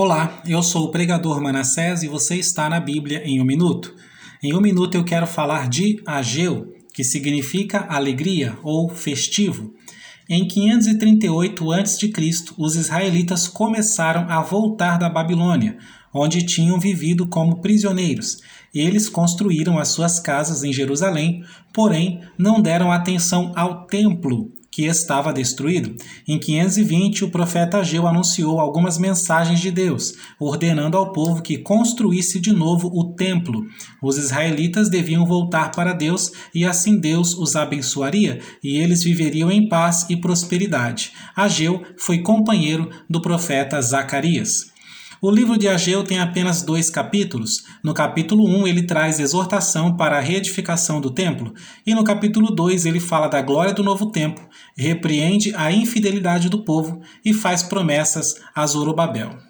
Olá, eu sou o pregador Manassés e você está na Bíblia em um minuto. Em um minuto eu quero falar de Ageu, que significa alegria ou festivo. Em 538 a.C., os israelitas começaram a voltar da Babilônia, onde tinham vivido como prisioneiros. Eles construíram as suas casas em Jerusalém, porém não deram atenção ao templo que estava destruído. Em 520, o profeta Ageu anunciou algumas mensagens de Deus, ordenando ao povo que construísse de novo o templo. Os israelitas deviam voltar para Deus e assim Deus os abençoaria e eles viveriam em paz e prosperidade. Ageu foi companheiro do profeta Zacarias. O livro de Ageu tem apenas dois capítulos. No capítulo 1, ele traz exortação para a reedificação do templo, e no capítulo 2, ele fala da glória do novo tempo, repreende a infidelidade do povo e faz promessas a Zorobabel.